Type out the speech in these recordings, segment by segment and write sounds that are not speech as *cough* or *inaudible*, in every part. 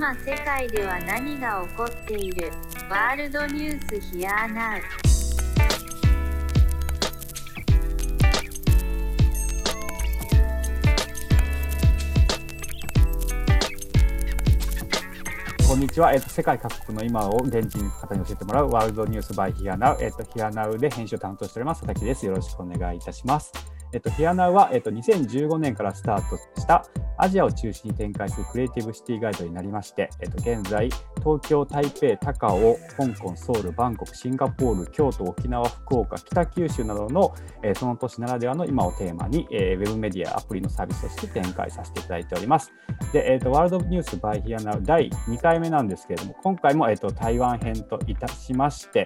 今世界では何が起こっている？ワールドニュースヒアナウこんにちは、えっと、世界各国の今を現地の方に教えてもらうワールドニュースバイヒアナウ、えっと、ヒアナウで編集を担当しております佐々木です。よろしくお願いいたします。えっと、ヒアナウは、えっと、2015年からスタートしたアジアを中心に展開するクリエイティブシティガイドになりまして、えっと、現在、東京、台北、高尾、香港、ソウル、バンコク、シンガポール、京都、沖縄、福岡、北九州などの、えー、その都市ならではの今をテーマに、えー、ウェブメディア、アプリのサービスとして展開させていただいております。で、えーと、ワールドニュースバイヒアナウ第2回目なんですけれども、今回も、えーと、台湾編といたしまして、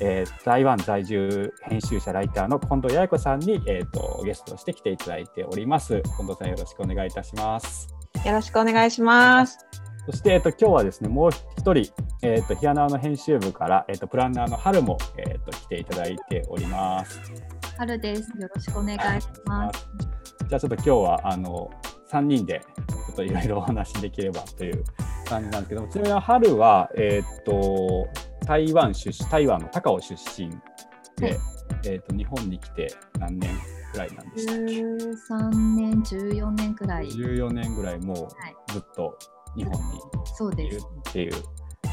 えー、台湾在住編集者、ライターの近藤八重子さんに、えーとゲストとして来ていただいております。近藤さんよろしくお願いいたします。よろしくお願いします。そして、えっと、今日はですね、もう一人、えっと、ヒアナーの編集部から、えっと、プランナーの春も、えっと、来ていただいております。春です。よろしくお願いします。じゃあ、ちょっと今日は、あの、3人で、ちょっといろいろお話しできればという感じなんですけども、ちなみに春は、えっと、台湾出身、台湾の高尾出身で、はい、えっと、日本に来て何年くらいなんでしたっけ？13年14年くらい。14年ぐらいもうずっと日本にいるっていう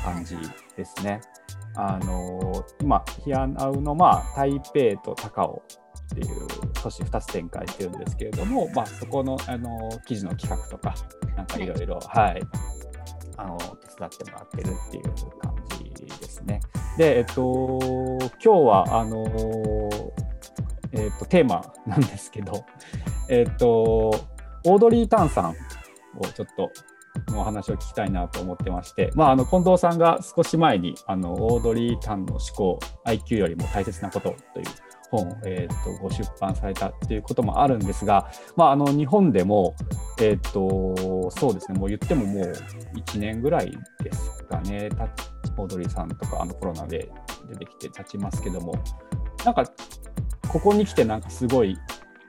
感じですね。あの今ヒアナウの、まあ、台北と高尾っていう都市2つ展開してるんですけれども、まあ、そこのあの記事の企画とかなんかい。ろいろはい。あの手伝ってもらってるっていう感ね。で、えっと、今日はあのえーと、テーマなんですけど、えーと、オードリー・タンさんをちょっとのお話を聞きたいなと思ってまして、まあ、あの近藤さんが少し前にあのオードリー・タンの思考 IQ よりも大切なことという本を、えーと、ご出版されたっていうこともあるんですが、まあ、あの日本でも、えーと、そうですねもう言ってももう1年ぐらいですかねオードリーさんとかあのコロナで出てきて経ちますけどもなんかここに来てなんかすごい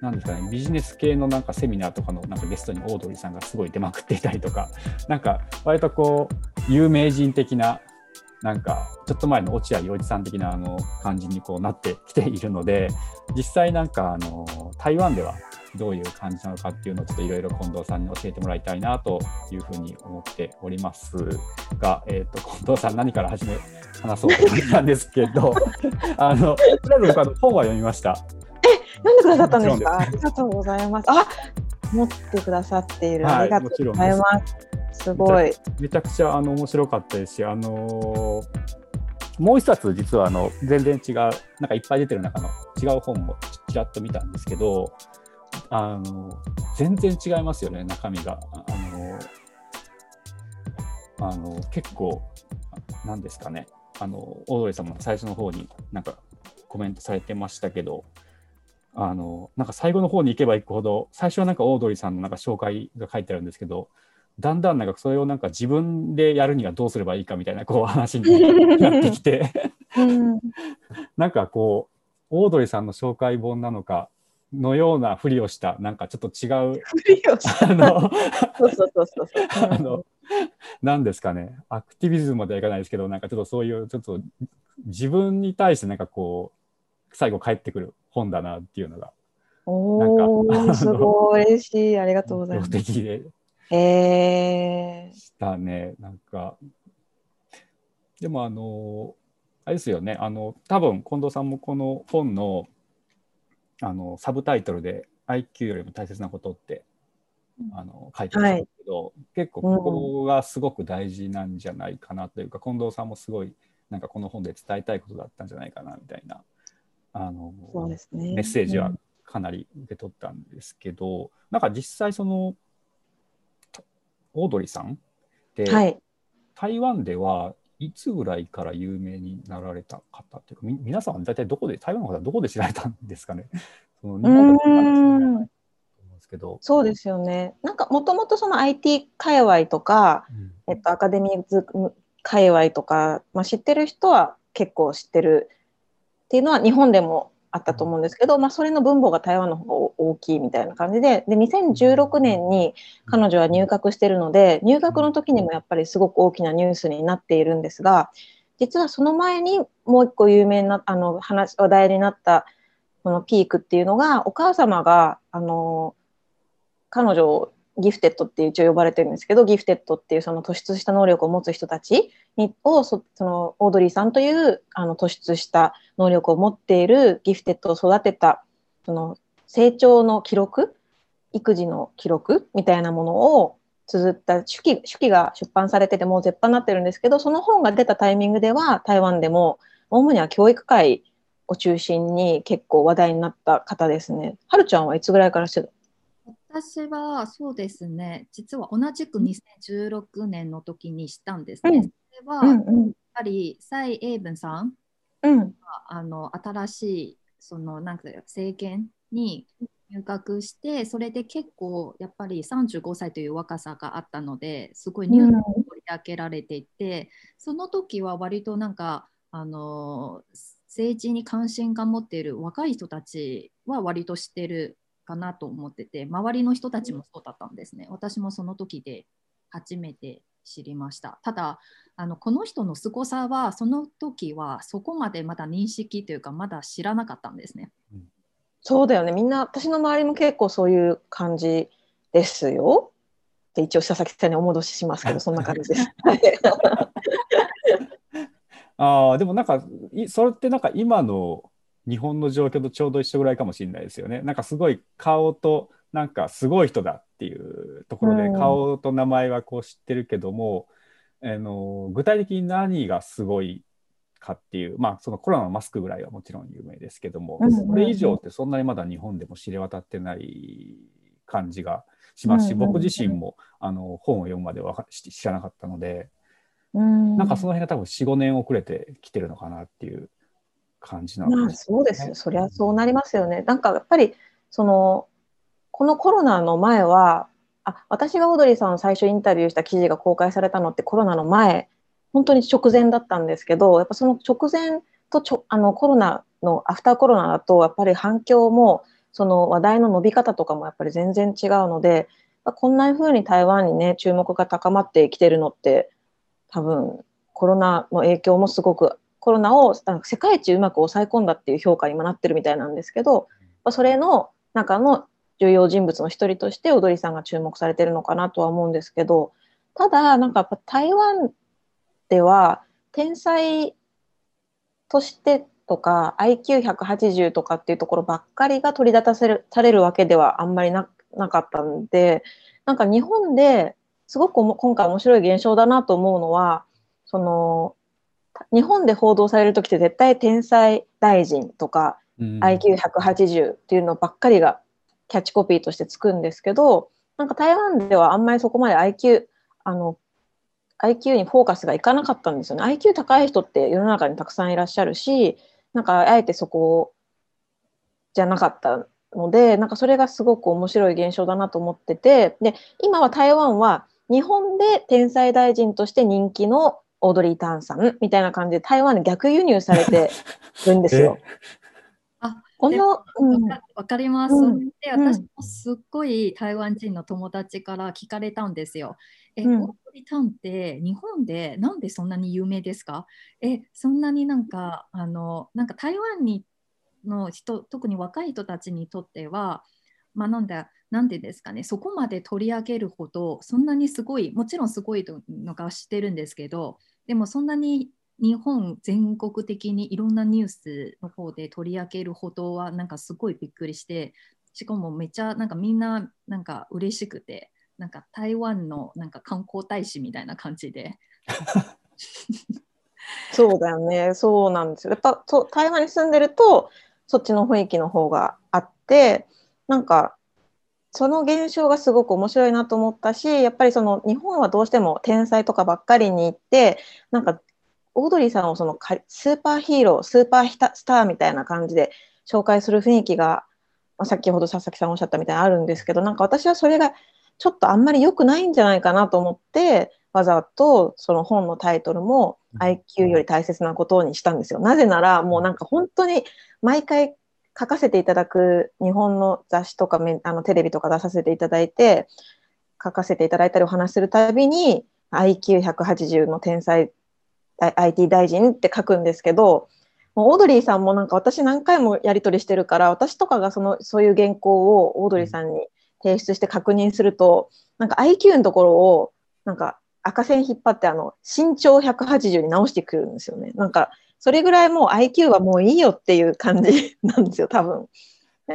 なんですかね、ビジネス系のなんかセミナーとかのなんかゲストにオードリーさんがすごい出まくっていたりとか、*laughs* なんか割とこう、有名人的な、なんかちょっと前の落合陽一さん的なあの感じにこうなってきているので、実際なんかあの台湾ではどういう感じなのかっていうのをちょっといろいろ近藤さんに教えてもらいたいなというふうに思っておりますが、えーと、近藤さん何から始め話そうと思ったんですけど *laughs* あのとりあえず僕本は読みました。え読んでくださったんですか？ありがとうございます。あ持ってくださっている、ありがとうございます。すごいめちゃくちゃあの面白かったですし、あのー、もう一冊実はあの全然違うなんかいっぱい出てる中の違う本もちらっと見たんですけどあの全然違いますよね中身が。あのあの結構なんですかね。あのオードリーさんも最初の方になんかコメントされてましたけどあのなんか最後の方に行けば行くほど最初はなんかオードリーさんのなんか紹介が書いてあるんですけどだんだんなんかそれをなんか自分でやるにはどうすればいいかみたいなこう話になってきて。*laughs* なんかこうオードリーさんの紹介本なのかのようなふりをしたなんかちょっと違うあのそうそうそうそう。あの何ですかね。アクティビズムまではいかないですけどなんかちょっとそういうちょっと自分に対してなんかこう最後帰ってくる本だなっていうのがおなんかすごい嬉しい。ありがとうございます。的でえー、したね。なんかでもあのあれですよね。あの多分近藤さんもこの本のあのサブタイトルで IQ よりも大切なことってあの書いてるんですけど、はい、結構ここがすごく大事なんじゃないかなというか、うん、近藤さんもすごいなんかこの本で伝えたいことだったんじゃないかなみたいなあの、ね、メッセージはかなり受け取ったんですけど、うん、なんか実際そのオードリーさんで、はい、台湾ではいつぐらいから有名になられた方っていうか、み皆さんは大体どこで、台湾の方はどこで知られたんですかね？*laughs* その日本ですけど。そうですよね。なんかもともとその IT 界隈とか、うん、えっと、アカデミーズ界隈とか、まあ、知ってる人は結構知ってるっていうのは日本でもあったと思うんですけど、まあ、それの分母が台湾の方が大きいみたいな感じでで2016年に彼女は入学してるので入学の時にもやっぱりすごく大きなニュースになっているんですが実はその前にもう一個有名なあの話話題になったトピックっていうのがお母様があの彼女をギフテッドって一応呼ばれてるんですけどギフテッドっていうその突出した能力を持つ人たちにをそのオードリーさんというあの突出した能力を持っているギフテッドを育てたその成長の記録育児の記録みたいなものを綴った手記手記が出版されててもう絶版になってるんですけどその本が出たタイミングでは台湾でも主には教育界を中心に結構話題になった方ですね。はるちゃんはいつぐらいからして私はそうですね、実は同じく2016年の時にしたんですね。うん、それは、やっぱり蔡英文さんが、うん、あの新しいそのなんか政権に入閣して、それで結構やっぱり35歳という若さがあったので、すごいニュースを取り上げられていて、うん、その時は割となんかあの政治に関心が持っている若い人たちは割と知ってるかなと思ってて周りの人たちもそうだったんですね。私もその時で初めて知りました。ただあのこの人の凄さはその時はそこまでまだ認識というかまだ知らなかったんですね、うん、そうだよね。みんな私の周りも結構そういう感じですよ。で一応佐々木さんにお戻ししますけどそんな感じです。*laughs* *laughs* ああでもなんかそれってなんか今の日本の状況とちょうど一緒ぐらいかもしれないですよね。なんかすごい顔となんかすごい人だっていうところで、顔と名前はこう知ってるけども、あの具体的に何がすごいかっていうまあそのコロナのマスクぐらいはもちろん有名ですけども、それ以上ってそんなにまだ日本でも知れ渡ってない感じがしますし、僕自身もあの本を読むまでは知らなかったので、なんかその辺が多分45年遅れてきてるのかなっていう感じなんです、ね、まあ、そうですそりゃそうなりますよね。なんかやっぱりそのこのコロナの前はあ私がオードリーさんを最初インタビューした記事が公開されたのってコロナの前本当に直前だったんですけどやっぱその直前とちょあのコロナのアフターコロナだとやっぱり反響もその話題の伸び方とかもやっぱり全然違うのでこんな風に台湾にね注目が高まってきてるのって多分コロナの影響もすごくコロナを世界一うまく抑え込んだっていう評価に今なってるみたいなんですけど、それの中の重要人物の一人として踊りさんが注目されてるのかなとは思うんですけどただなんかやっぱ台湾では天才としてとか IQ180 とかっていうところばっかりが取り立たせるされるわけではあんまりななかったんでなんか日本ですごく今回面白い現象だなと思うのはその日本で報道される時って絶対天才大臣とか、うん、IQ180 っていうのばっかりがキャッチコピーとしてつくんですけどなんか台湾ではあんまりそこまで IQ あの IQ にフォーカスがいかなかったんですよね。IQ 高い人って世の中にたくさんいらっしゃるしなんかあえてそこじゃなかったのでなんかそれがすごく面白い現象だなと思っててで今は台湾は日本で天才大臣として人気のオードリー・タンさんみたいな感じで台湾に逆輸入されて *laughs* るんですよ。あこの、うん、わかります。うん、で私もすっごい台湾人の友達から聞かれたんですよ。え、うん、オードリー・タンって日本でなんでそんなに有名ですか？え、そんなになんかあのなんか台湾にの人特に若い人たちにとってはまあ、なんだなんですかねそこまで取り上げるほどそんなにすごいもちろんすごいのか知ってるんですけどでもそんなに日本全国的にいろんなニュースの方で取り上げるほどはなんかすごいびっくりしてしかもめっちゃなんかみんななんか嬉しくてなんか台湾のなんか観光大使みたいな感じで。*laughs* そうだよね。そうなんですよ。やっぱ台湾に住んでるとそっちの雰囲気の方があってなんかその現象がすごく面白いなと思ったしやっぱりその日本はどうしても天才とかばっかりに行ってなんかオードリーさんをそのスーパーヒーロースーパースターみたいな感じで紹介する雰囲気が、まあ、先ほど佐々木さんおっしゃったみたいにあるんですけどなんか私はそれがちょっとあんまり良くないんじゃないかなと思ってわざとその本のタイトルも IQ より大切なことにしたんですよ。なぜならもうなんか本当に毎回書かせていただく日本の雑誌とかあのテレビとか出させていただいて書かせていただいたりお話するたびに IQ180 の天才 IT 大臣って書くんですけどオードリーさんもなんか私何回もやり取りしてるから私とかがそのそういう原稿をオードリーさんに提出して確認するとなんか IQ のところをなんか赤線引っ張ってあの身長180に直してくるんですよね。なんかそれぐらいもう IQ はもういいよっていう感じ *laughs* なんですよ多分。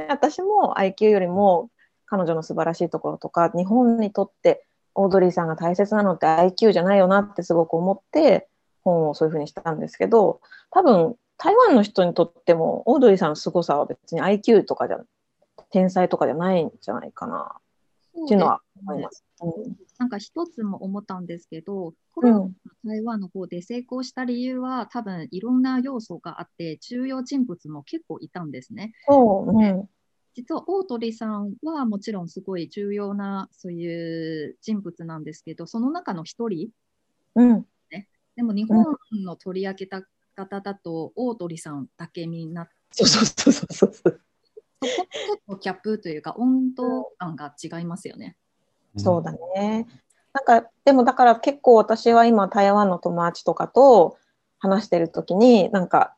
私も IQ よりも彼女の素晴らしいところとか日本にとってオードリーさんが大切なのって IQ じゃないよなってすごく思って本をそういうふうにしたんですけど多分台湾の人にとってもオードリーさんの凄さは別に IQ とかじゃ天才とかじゃないんじゃないかなっていうのは思います。うん、なんか一つも思ったんですけど、コロナ台湾の方で成功した理由は、多分いろんな要素があって、重要人物も結構いたんですね。そう、ね、実は大鳥さんはもちろんすごい重要なそういう人物なんですけど、その中の一人、うんね、でも日本の取り上げた方だと、大鳥さんだけになって、そうそうそうそうそう。そことキャップというか温度感が違いますよね。そうだね。なんかでもだから結構私は今台湾の友達とかと話してる時になんか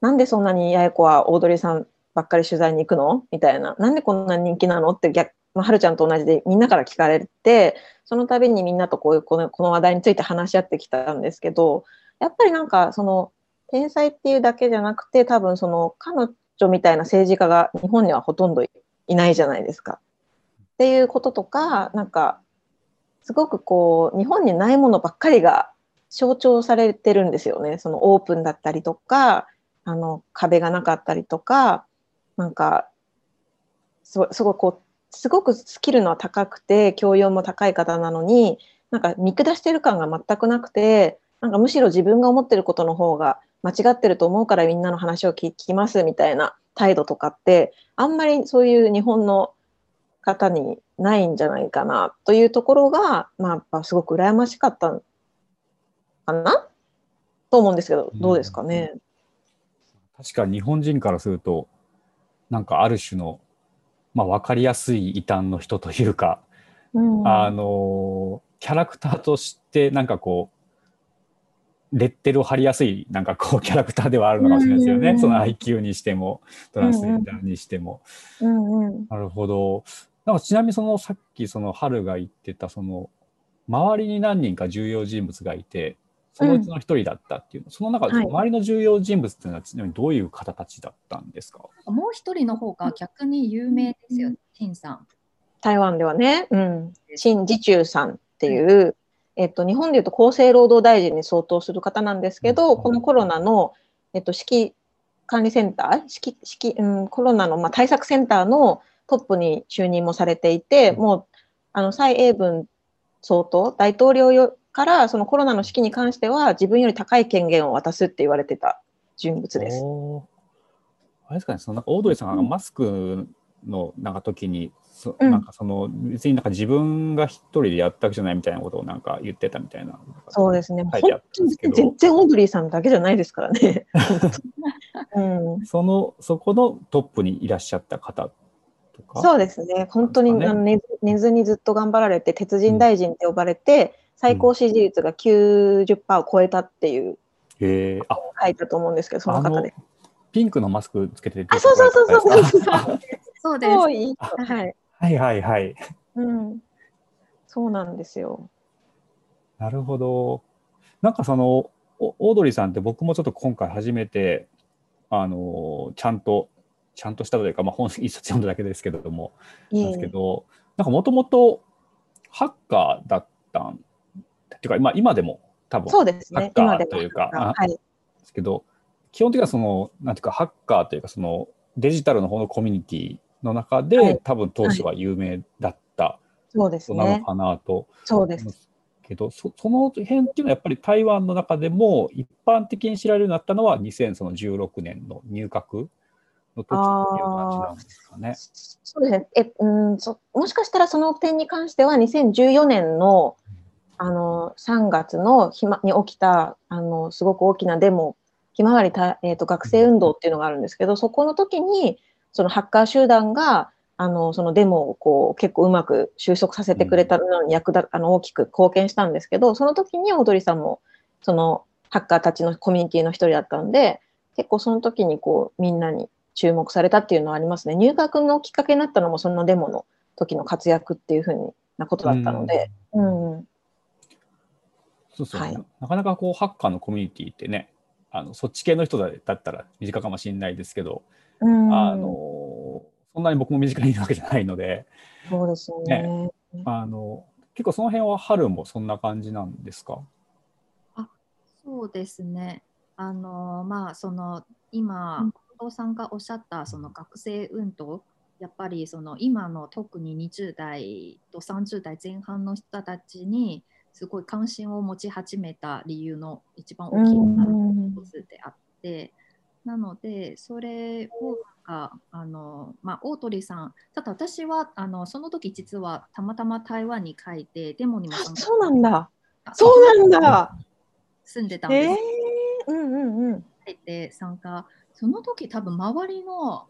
なんでそんなに八重子はオードリーさんばっかり取材に行くの？みたいななんでこんなに人気なの？って逆、まあ、はるちゃんと同じでみんなから聞かれてその度にみんなとこういうこのこの話題について話し合ってきたんですけどやっぱりなんかその天才っていうだけじゃなくて多分その彼女みたいな政治家が日本にはほとんどいないじゃないですか。っていうこととかなんかすごくこう日本にないものばっかりが象徴されてるんですよね。そのオープンだったりとかあの壁がなかったりとかなんかすごすごいこうすごくスキルの高くて教養も高い方なのになんか見下してる感が全くなくてなんかむしろ自分が思ってることの方が間違ってると思うからみんなの話を聞きますみたいな態度とかってあんまりそういう日本の方にないんじゃないかなというところが、まあ、やっぱすごく羨ましかったかな？と思うんですけど、どうですかね？確か日本人からすると、なんかある種の、まあ、分かりやすい異端の人というか、うん、あのキャラクターとしてなんかこうレッテルを貼りやすいなんかこうキャラクターではあるのかもしれないですよね、うん。うん、その IQ にしてもトランスジェンダーにしても。うんうん、なるほどなんかちなみにそのさっきその春が言ってたその周りに何人か重要人物がいてそのうちの一人だったっていう、うん、その中で周りの重要人物っていうのはちなみにどういう方たちだったんですか？もう一人の方が逆に有名ですよ、陳さん。台湾ではね、うん、陳時中さんっていう、えっと、日本でいうと厚生労働大臣に相当する方なんですけど、うん、このコロナの、えっと、指揮管理センター指揮指揮、うん、コロナの、まあ、対策センターのトップに就任もされていて、もうあの蔡英文総統、大統領からそのコロナの指揮に関しては自分より高い権限を渡すって言われてた人物です。あれですかね、そのオードリーさんがマスクのなんか時に、そなんかその別になんか自分が一人でやったわけじゃないみたいなことをなんか言ってたみたいなそうですね。書いてあったんですけど全然オードリーさんだけじゃないですからね。*laughs* うん、そのそこのトップにいらっしゃった方とか？そうですね、本当に、ね、あの寝寝ずにずっと頑張られて、鉄人大臣って呼ばれて、うん、最高支持率が90%を超えたっていう、うん、あ書いたと思うんですけど、その方で。ピンクのマスクつけてあ、そうそうそうそうそうそう。そうです。はい。はいはいはい。うん。そうなんですよ。なるほど。なんかそのオードリーさんって僕もちょっと今回初めてあのちゃんとちゃんとしたというか、まあ、本一冊読んだだけですけれども、なんですけど、なんかもともとハッカーだったんっていうか、まあ、今でも多分、そうですね、ハッカーというか、はい、ですけど、基本的にはその、なんていうか、ハッカーというか、そのデジタルの方のコミュニティの中で、はい、多分当初は有名だった人なのかなと。そうです。けどそその辺っていうのはやっぱり台湾の中でも一般的に知られるようになったのは2016年の入閣の時っていう感じなんですかね。そうですね。えうんそもしかしたらその点に関しては2014年のあの3月の暇に起きたあのすごく大きなデモひまわりた、えーと、学生運動っていうのがあるんですけど、そこの時に、そのハッカー集団が、あの、そのデモをこう結構うまく収束させてくれたのに役立、あの、大きく貢献したんですけど、その時にオードリーさんも、そのハッカーたちのコミュニティの一人だったんで、結構その時にこう、みんなに注目されたっていうのはありますね。入学のきっかけになったのもそのデモの時の活躍っていうふうなことだったので、うん、うん、そうそう、はい、なかなかこうハッカーのコミュニティってね、あのそっち系の人だったら身近かもしれないですけど、うん、あのそんなに僕も身近にいるわけじゃないので、そうですね、ね、あの結構その辺は春もそんな感じなんですか？あそうですね。あのまあその今、近藤さんがおっしゃったその学生運動やっぱりその今の特に20代と30代前半の人たちにすごい関心を持ち始めた理由の一番大きな一つであって、なのでそれをあの、まあ、オートリーさんただ私はあのその時実はたまたま台湾に帰ってデモにもそうなんだ。そうなんだ。住んでたんです、えー、うんうんうん。て参加その時多分周りの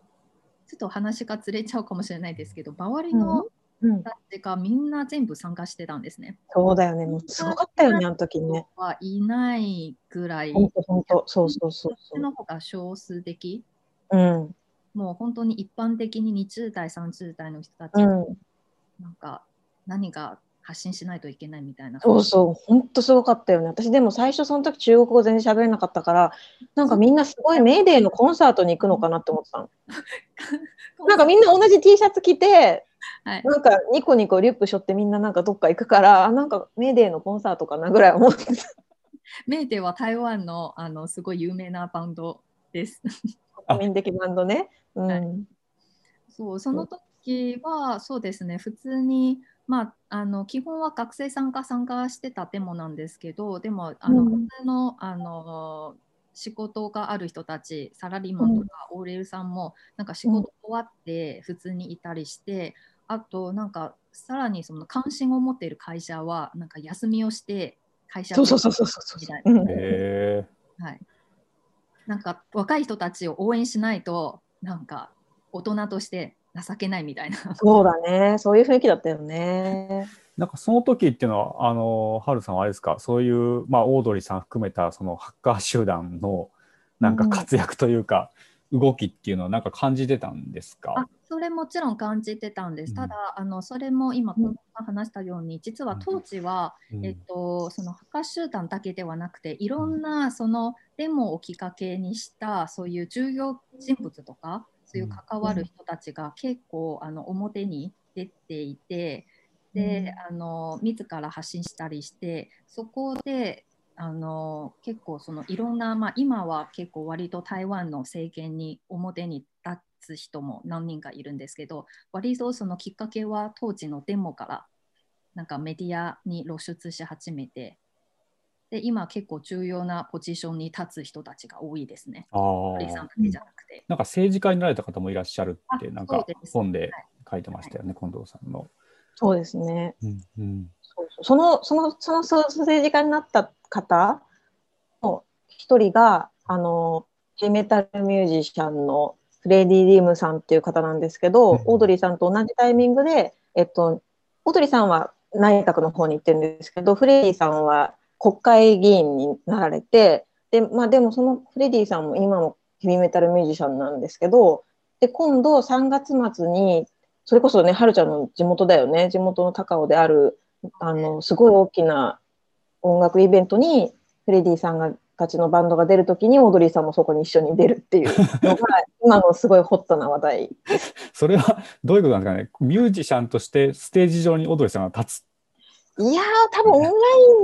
ちょっと話がずれちゃうかもしれないですけど周りのだってか、みんな全部参加してたんですね。そうだよね。もうすごかったよね、あの時にね。はいないぐらい。本当、本当、そうそうそうそう。の方が少数的。うん。もう本当に一般的に20代、30代の人たち、うん、なんか何が発信しないといけないみたいな。そうそう、本当すごかったよね。私でも最初その時中国語全然喋れなかったから、なんかみんなすごいメーデーのコンサートに行くのかなって思ってたの。*laughs* なんかみんな同じ T シャツ着て、はい、なんかニコニコリュックしょってみんななんかどっか行くからなんかメーデーのコンサートかなぐらい思ってた。メーデーは台湾のあのすごい有名なバンドです。*laughs* 国民的バンドね。うん、はい、そうその時はそうですね普通にまあ、あの基本は学生参加参加してたデモなんですけどでもあの、普通のあの仕事がある人たちサラリーマンとか OL さんもなんか仕事終わって普通にいたりして、あとなんかさらにその関心を持っている会社はなんか休みをして会社そうそうそうそうそうみたいな。はい。なんか若い人たちを応援しないとなんか大人として情けないみたいな。そうだね。そういう雰囲気だったよね。なんかその時っていうのは、あの、ハルさんはあれですか、そういう、まあ、オードリーさん含めた、そのハッカー集団の、なんか活躍というか、うん、動きっていうのは、なんか感じてたんですか？あそれもちろん感じてたんです。ただ、あの、それも今、話したように、実は当時は、うん、えっと、そのハッカー集団だけではなくて、いろんな、その、デモをきっかけにした、そういう重要人物とか、そういう関わる人たちが結構、あの、表に出ていて、で、あの自ら発信したりしてそこであの結構そのいろんな、まあ、今は結構割と台湾の政権に表に立つ人も何人かいるんですけど割とそのきっかけは当時のデモからなんかメディアに露出し始めてで今結構重要なポジションに立つ人たちが多いですね。あさんだけじゃなくて。なんか政治家になられた方もいらっしゃるってなんか本で書いてましたよね、はい、近藤さんの。そうですね。うんうん、そのそのその政治家になった方の一人があのヘメタルミュージシャンのフレディ・リームさんっていう方なんですけど、うん、オードリーさんと同じタイミングで、えっと、オードリーさんは内閣の方に行ってるんですけど、フレディさんは国会議員になられて、で,、まあ、でもそのフレディさんも今もヘビメタルミュージシャンなんですけど、で今度3月末にそれこそね、はるちゃんの地元だよね、地元の高尾である、あの、すごい大きな音楽イベントに、フレディさんがたちのバンドが出るときに、オードリーさんもそこに一緒に出るっていうのが、*laughs* 今のすごいホットな話題それはどういうことなんですかね、ミュージシャンとしてステージ上にオードリーさんが立ついやー、多分オンライ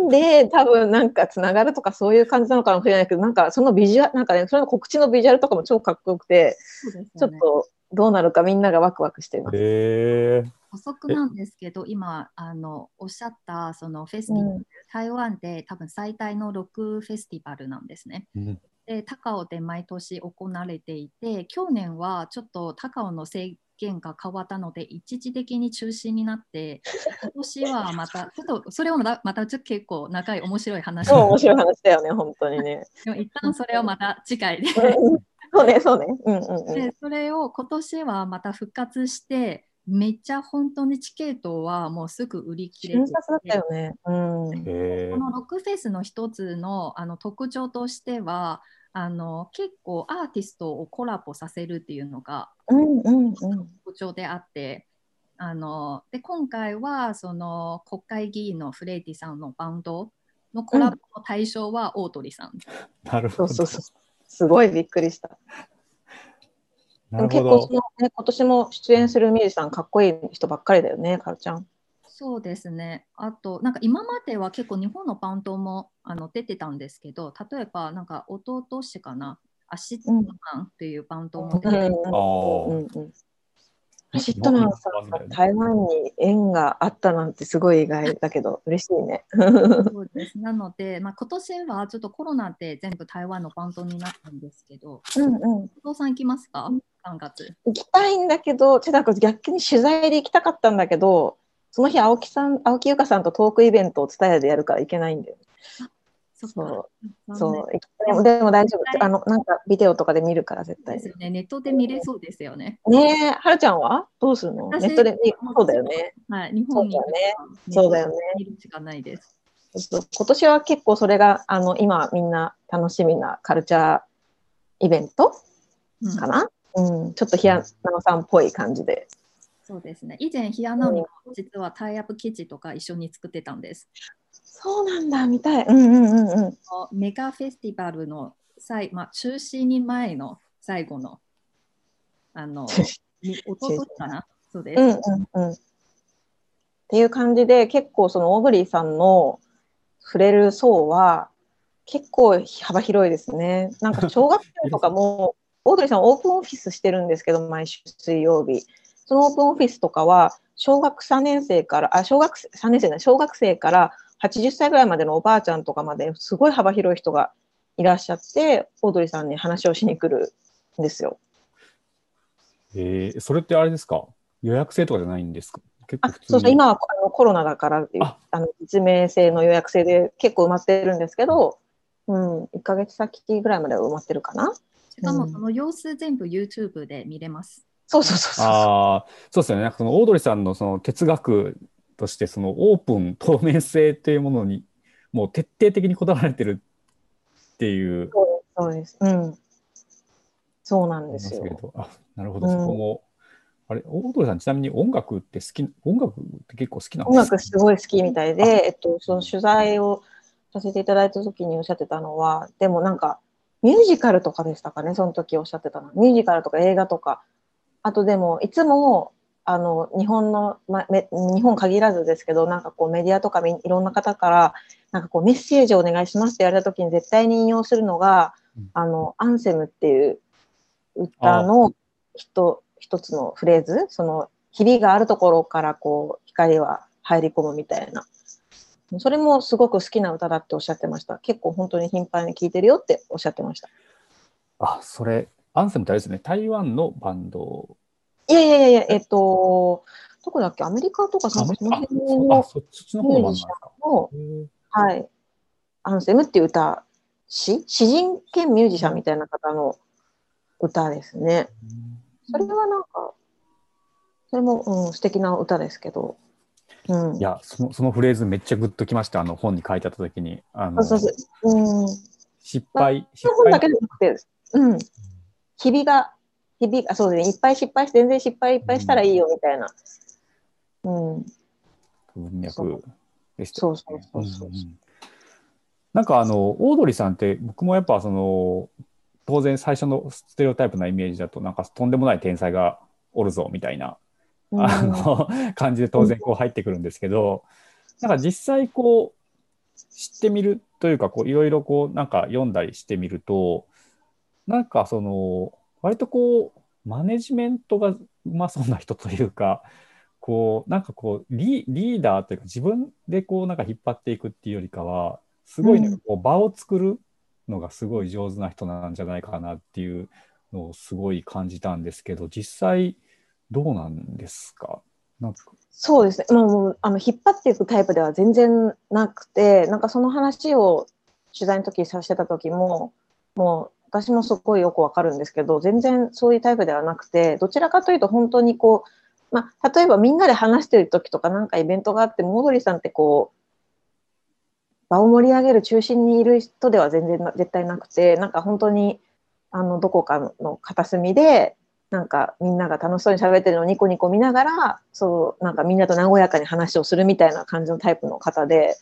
ンで多分なんかつながるとかそういう感じなのかもしれないけど、なんかそのビジュアル、なんかね、それの告知のビジュアルとかも超かっこよくて、ね、ちょっとどうなるかみんながワクワクしています。補足なんですけど、今あのおっしゃったそのフェスティバル、うん、台湾で多分最大のロックフェスティバルなんですね。うん、で高尾で毎年行われていて、去年はちょっと高尾の政件が変わったので、一時的に中止になって、*laughs* 今年はまた、ちょっとそれをまたまた結構長い面白い話。面白い話だよね、本当にね。*laughs* でも一旦それをまた次回でそうね、そうね。うんうんうん、でそれを今年はまた復活して、めっちゃ本当にチケットはもうすぐ売り切れてだったよね。うん、このロックフェスの一つのあの特徴としてはあの結構アーティストをコラボさせるっていうのが特徴であって、あので今回はその国会議員のフレイティさんのバンドのコラボの対象はオートリさん。*laughs* なるほど。そうそうそうすごいびっくりした。でも結構その、ね、今年も出演するミュージシャンかっこいい人ばっかりだよね、カルちゃん。そうですね。あと、なんか今までは結構日本のバンドもあの出てたんですけど、例えばなんか弟氏かな、 ACIDMAN っていうバンドも出てて、うんうん ACIDMAN さんが台湾に縁があったなんてすごい意外だけど、嬉しいね。そうですなので、まあ、今年はちょっとコロナで全部台湾のバンドになったんですけど、うんうん、お父さん行きますか ?3 月。行きたいんだけど、ちょっと逆に取材で行きたかったんだけど、その日、青木さん、青木由香さんとトークイベントを伝えでやるから行けないんだよ、そう。そう。でもでも大丈夫。あの、なんかビデオとかで見るから絶対。ですよね。ネットで見れそうですよね。ねえ、はるちゃんは？どうするの？ネットで見そうだよね。はい。日本に、ね、そうだよね。見るしかないです。今年は結構それが、あの、今みんな楽しみなカルチャーイベントかな、うん、うん、ちょっとひやなのさんっぽい感じで。そうですね。以前、ひやなのも実はタイアップ記事とか一緒に作ってたんです。そうなんだ、みたい。うんうんうんうん。メガフェスティバルの最、まあ、中止に前の最後の、あの、*laughs* おととかな？そうです。うんうんうん。っていう感じで、結構そのオーブリーさんの触れる層は、結構幅広いですね。なんか小学生とかも、オードリーさんオープンオフィスしてるんですけど、毎週水曜日。そのオープンオフィスとかは、小学3年生から、あ、小学3年生だ、小学生から80歳ぐらいまでのおばあちゃんとかまですごい幅広い人がいらっしゃってオードリーさんに話をしに来るんですよ。えー、それってあれですか？予約制とかじゃないんですか？結構そうそう今はあのコロナだからああの実名制の予約制で結構埋まってるんですけど、うん、1か月先ぐらいまでは埋まってるかな。しかもその様子全部 YouTube で見れます。そうそうそうそう。ああ、そうですよね。なんかそのオードリーさんのその哲学としてそのオープン透明性というものにもう徹底的にこだわられてるっていう。そうです。うん。そうなんですよ。あなるほど、そこも。あれ、オードリーさん、ちなみに音楽って好き、音楽って結構好きなんですか？音楽すごい好きみたいで、えっと、その取材をさせていただいた時におっしゃってたのは、でもなんか、ミュージカルとかでしたかね、その時おっしゃってたの。ミュージカルとか映画とか。あとでも、いつもあの日本の、ま、日本限らずですけどなんかこうメディアとかいろんな方からなんかこうメッセージをお願いしますって言われた時に絶対に引用するのが「うん、あのアンセム」っていう歌の一一つのフレーズそのひびがあるところからこう光は入り込むみたいな。それもすごく好きな歌だっておっしゃってました。結構本当に頻繁に聴いてるよっておっしゃってました。あそれアンセムってあれですね。台湾のバンド。いやいやいや、え？っと、どこだっけ、アメリカとかその辺のミュージシャンの、はい、アンセムっていう歌、詩詩人兼ミュージシャンみたいな方の歌ですね。それはなんか、それも、うん、素敵な歌ですけど。うん、いやその、そのフレーズめっちゃグッときました、あの本に書いてあったときに。あのそうそうう。ん、失敗。失敗。本だけじゃなくて、うん、日々が日々、あ、そうですね、いっぱい失敗して、全然失敗いっぱいしたらいいよみたいな。うん。文脈でした、ね、そうそうそうそう、うん、なんかあの、オードリーさんって、僕もやっぱその、当然最初のステレオタイプなイメージだと、なんかとんでもない天才がおるぞみたいな、うん、あの感じで当然こう入ってくるんですけど、うん、なんか実際こう、知ってみるというか、こういろいろこうなんか読んだりしてみると、なんかその、割とこうマネジメントがうまそうな人というかこうなんかこうリーダーというか自分でこうなんか引っ張っていくっていうよりかはすごいね、こう場を作るのがすごい上手な人なんじゃないかなっていうのをすごい感じたんですけど実際どうなんですか？なんか。そうですね、もうあの引っ張っていくタイプでは全然なくて、なんかその話を取材の時させてた時も、もう私もすごいよくわかるんですけど、全然そういうタイプではなくて、どちらかというと本当にこう、まあ、例えばみんなで話してる時とかなんかイベントがあって、モードリーさんってこう、場を盛り上げる中心にいる人では全然絶対なくて、なんか本当にあのどこかの片隅でなんかみんなが楽しそうに喋ってるのをニコニコ見ながらそうなんかみんなと和やかに話をするみたいな感じのタイプの方で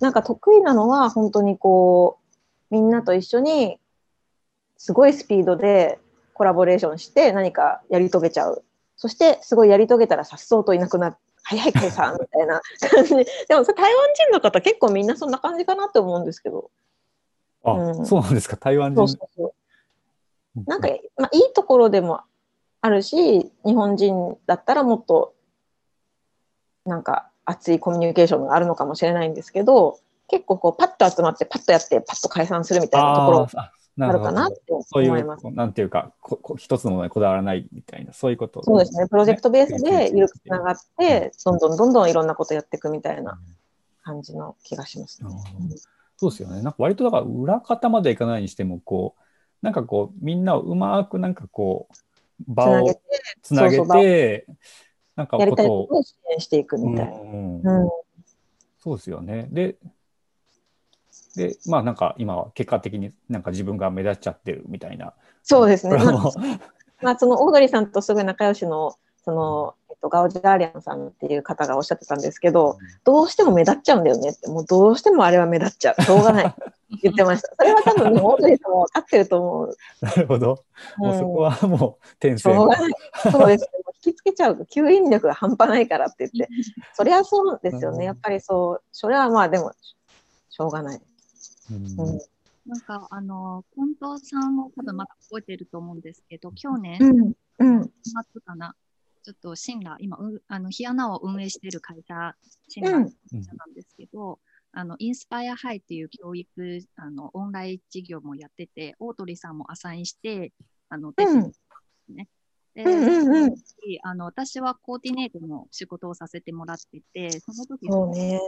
なんか得意なのは本当にこうみんなと一緒にすごいスピードでコラボレーションして何かやり遂げちゃう。そしてすごいやり遂げたらさっそうといなくなる。早い解散みたいな。感 *laughs* じでも台湾人の方結構みんなそんな感じかなって思うんですけど。あ、うん、そうなんですか。台湾人。そうそうそう。なんか、まあ、いいところでもあるし、日本人だったらもっと、なんか熱いコミュニケーションがあるのかもしれないんですけど、結構こう、パッと集まって、パッとやって、パッと解散するみたいなところあるかなって思います。そういう、なんていうかここ、一つのものにこだわらないみたいな、そういうこと、ね、そうですね。プロジェクトベースで緩くつながって、どんどんどんどんいろんなことやっていくみたいな感じの気がしますね。そうですよね。なんか割とだから裏方までいかないにしても、こう、なんかこう、みんなをうまくなんかこう、場をつなげて、なんかことを支援していくみたいな。うんうん、そうですよね。で、で、まあなんか今は結果的になんか自分が目立っちゃってるみたいな。そうですね。まあ、そのオードリーさんとすごい仲良しの、その、えっと、ガオジャーリアンさんっていう方がおっしゃってたんですけど、どうしても目立っちゃうんだよねって、もうどうしてもあれは目立っちゃう。しょうがない。*laughs* 言ってました。それは多分、ね、オードリーさんも分かってると思う。なるほど。もうそこはもう天性、しょうがない。そうです、ね。引きつけちゃうと吸引力が半端ないからって言って。それはそうですよね。やっぱりそう。それはまあでも、しょうがない。なんかあの近藤さんも多分まだ覚えてると思うんですけど、去年、うん、末かな、ちょっとシンラー、今、あのヒアナを運営している会社、シンラーなんですけど、あのインスパイアハイっていう教育あのオンライン事業もやってて、オートリーさんもアサインして、あの、うん、ね。で、うんうん、あの私はコーディネートの仕事をさせてもらってて、その時そうね、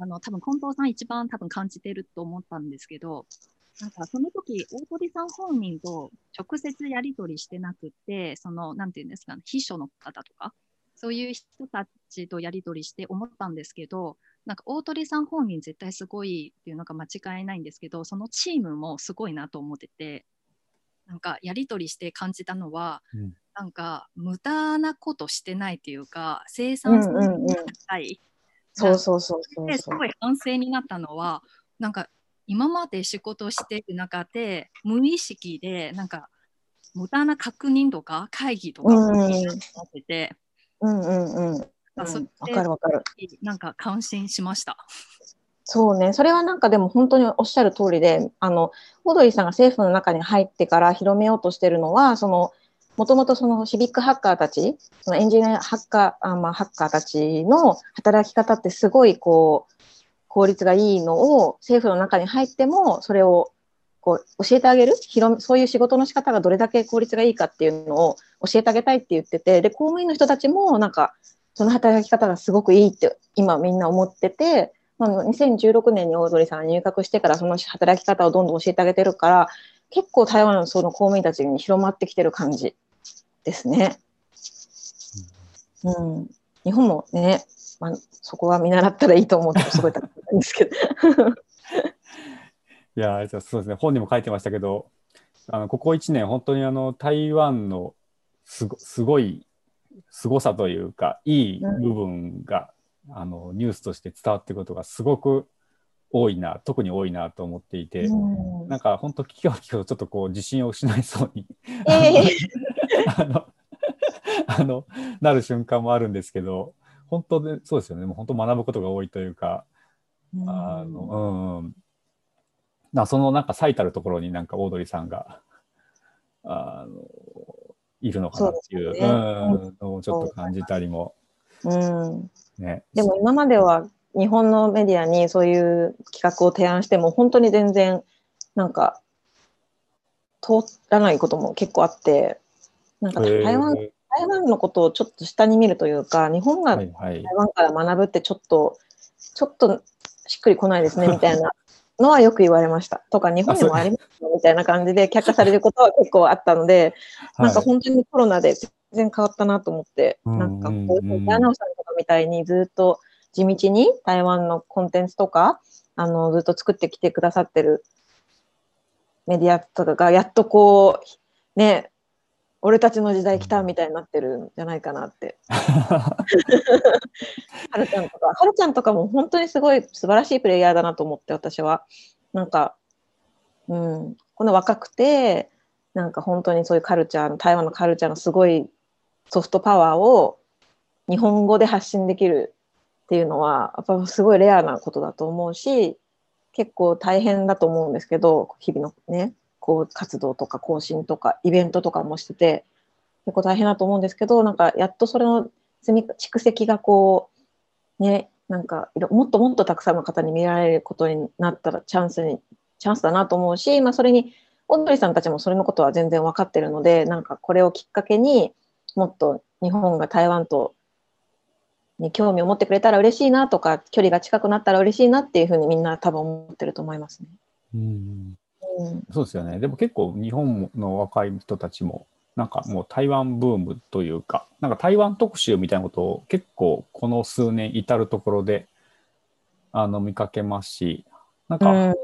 あの多分近藤さん一番多分感じてると思ったんですけど、なんかその時大鳥さん本人と直接やり取りしてなくて、そのなんていうんですか、ね、秘書の方とか、そういう人たちとやり取りして思ったんですけど、なんか大鳥さん本人絶対すごいっていうのが間違いないんですけど、そのチームもすごいなと思ってて、なんかやり取りして感じたのは、うん、なんか無駄なことしてないっていうか、生産性が高い。そうそうそうそうすごい反省になったのは、なんか今まで仕事している中で無意識でなんか無駄な確認とか会議とかをってて、うんうんうん。わ、かるわかる。なんか感心しました。そうね、それはなんかでも本当におっしゃる通りで、あの、オードリーさんが政府の中に入ってから広めようとしてるのは、その、もともとそのシビックハッカーたち、そのエンジニアハッカー、あまあ、ハッカーたちの働き方ってすごいこう、効率がいいのを政府の中に入っても、それをこう教えてあげる？広そういう仕事の仕方がどれだけ効率がいいかっていうのを教えてあげたいって言ってて、で、公務員の人たちもなんか、その働き方がすごくいいって今みんな思ってて、まあ、2016年にオードリーさん入閣してからその働き方をどんどん教えてあげてるから、結構台湾のその公務員たちに広まってきてる感じ。ですね。うん。日本もね、まあ、そこは見習ったらいいと思ってすごい高いんですけど。*laughs* いやそうですね本にも書いてましたけどあのここ1年本当にあの台湾のすごすごい凄さというかいい部分が、うん、あのニュースとして伝わっていることがすごく多いな特に多いなと思っていて、うん、なんか本当聞きは聞くとちょっとこう自信を失いそうに、えー、*laughs* あの *laughs* あのなる瞬間もあるんですけど本当でそうですよね。もう本当学ぶことが多いというか、うん、あのうん。なそのなんか最たるところになんかオードリーさんがあのいるのかなっていうう、ね、うん、ちょっと感じたりも。うん。ね、でも今までは日本のメディアにそういう企画を提案しても本当に全然なんか通らないことも結構あってなんか台湾台湾のことをちょっと下に見るというか、日本が台湾から学ぶってちょっと、ちょっとしっくりこないですね *laughs* みたいなのはよく言われました。とか、日本にもありますよみたいな感じで却下されることは結構あったので、なんか本当にコロナで全然変わったなと思って、なんかこう、ダナオさんとかみたいにずっと地道に台湾のコンテンツとか、あの、ずっと作ってきてくださってるメディアとかが、やっとこう、ね、俺たちの時代来たみたいになってるんじゃないかなって。*laughs* はるちゃんとか、はるちゃんとかも本当にすごい素晴らしいプレイヤーだなと思って、私は。なんか、うん、この若くて、なんか本当にそういうカルチャー、台湾のカルチャーのすごいソフトパワーを日本語で発信できるっていうのは、やっぱすごいレアなことだと思うし、結構大変だと思うんですけど、日々のね、こう活動とか更新とかイベントとかもしてて、結構大変だと思うんですけど、なんかやっとそれの積み蓄積がこう、ね、なんかもっともっとたくさんの方に見られることになったらチャンスに、チャンスだなと思うし、まあそれに、オードリさんたちもそれのことは全然分かってるので、なんかこれをきっかけに、もっと日本が台湾とに興味を持ってくれたら嬉しいなとか距離が近くなったら嬉しいなっていうふうにみんな多分思ってると思いますね。うん、うん、そうですよね。でも結構日本の若い人たちもなんかもう台湾ブームというかなんか台湾特集みたいなことを結構この数年至る所であの見かけますしなんか、うん、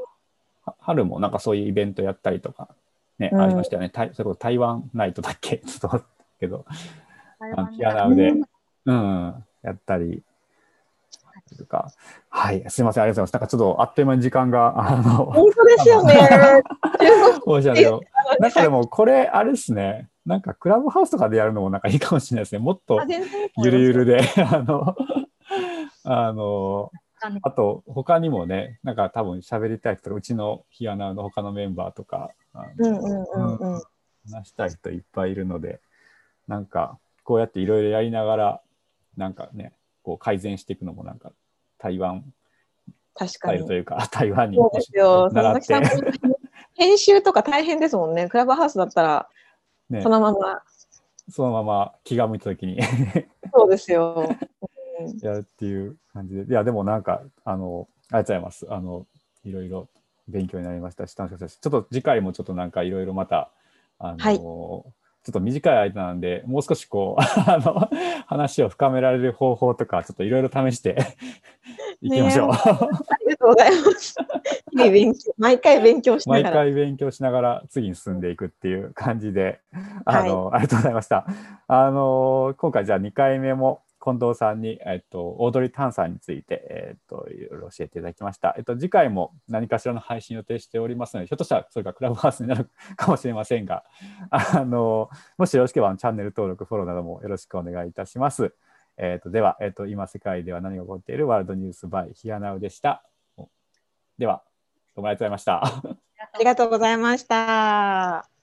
春もなんかそういうイベントやったりとかね、うん、ありましたよね。それこそ台湾ナイトだっけ？*laughs* ちょっとけど、ピアノで、うん、やったりとか、はい、すみません、ありがとうございます。なんかちょっとあっという間に時間が、あの、本当ですよね。*laughs* 申し訳ない。なんかでも、これ、あれですね、なんかクラブハウスとかでやるのもなんかいいかもしれないですね。もっとゆるゆるで、*laughs* あの、あの、あと、他にもね、なんか多分喋りたい人うちのヒアナの他のメンバーとか、話したい人いっぱいいるので、なんか、こうやっていろいろやりながら、なんかね、こう改善していくのもなんか台湾確かに。というか *laughs* 台湾にそうですよ。習って。*laughs* 編集とか大変ですもんね。クラブハウスだったら、ね、そのまま。そのまま気が向いた時に。*laughs* そうですよ、やるっていう感じで。いやでもなんかあのありがとうございます。あのいろいろ勉強になりましたし楽しかったしちょっと次回もちょっとなんかいろいろまたあの、はいちょっと短い間なんで、もう少しこう、*laughs* あの、話を深められる方法とか、ちょっといろいろ試して *laughs* いきましょう。ありがとうございます。毎回勉強しながら。毎回勉強しながら次に進んでいくっていう感じで、あの、はい、ありがとうございました。あの、今回じゃあ2回目も近藤さんに、えっと、オードリー・タンさんについて、えっと、いろいろ教えていただきました。えっと、次回も何かしらの配信予定しておりますので、ひょっとしたらそれがクラブハウスになるかもしれませんが、あの、もしよろしければチャンネル登録、フォローなどもよろしくお願いいたします。えっと、では、えっと、今世界では何が起こっているワールドニュースバイヒアナウでした。では、どうもありがとうございました。ありがとうございました。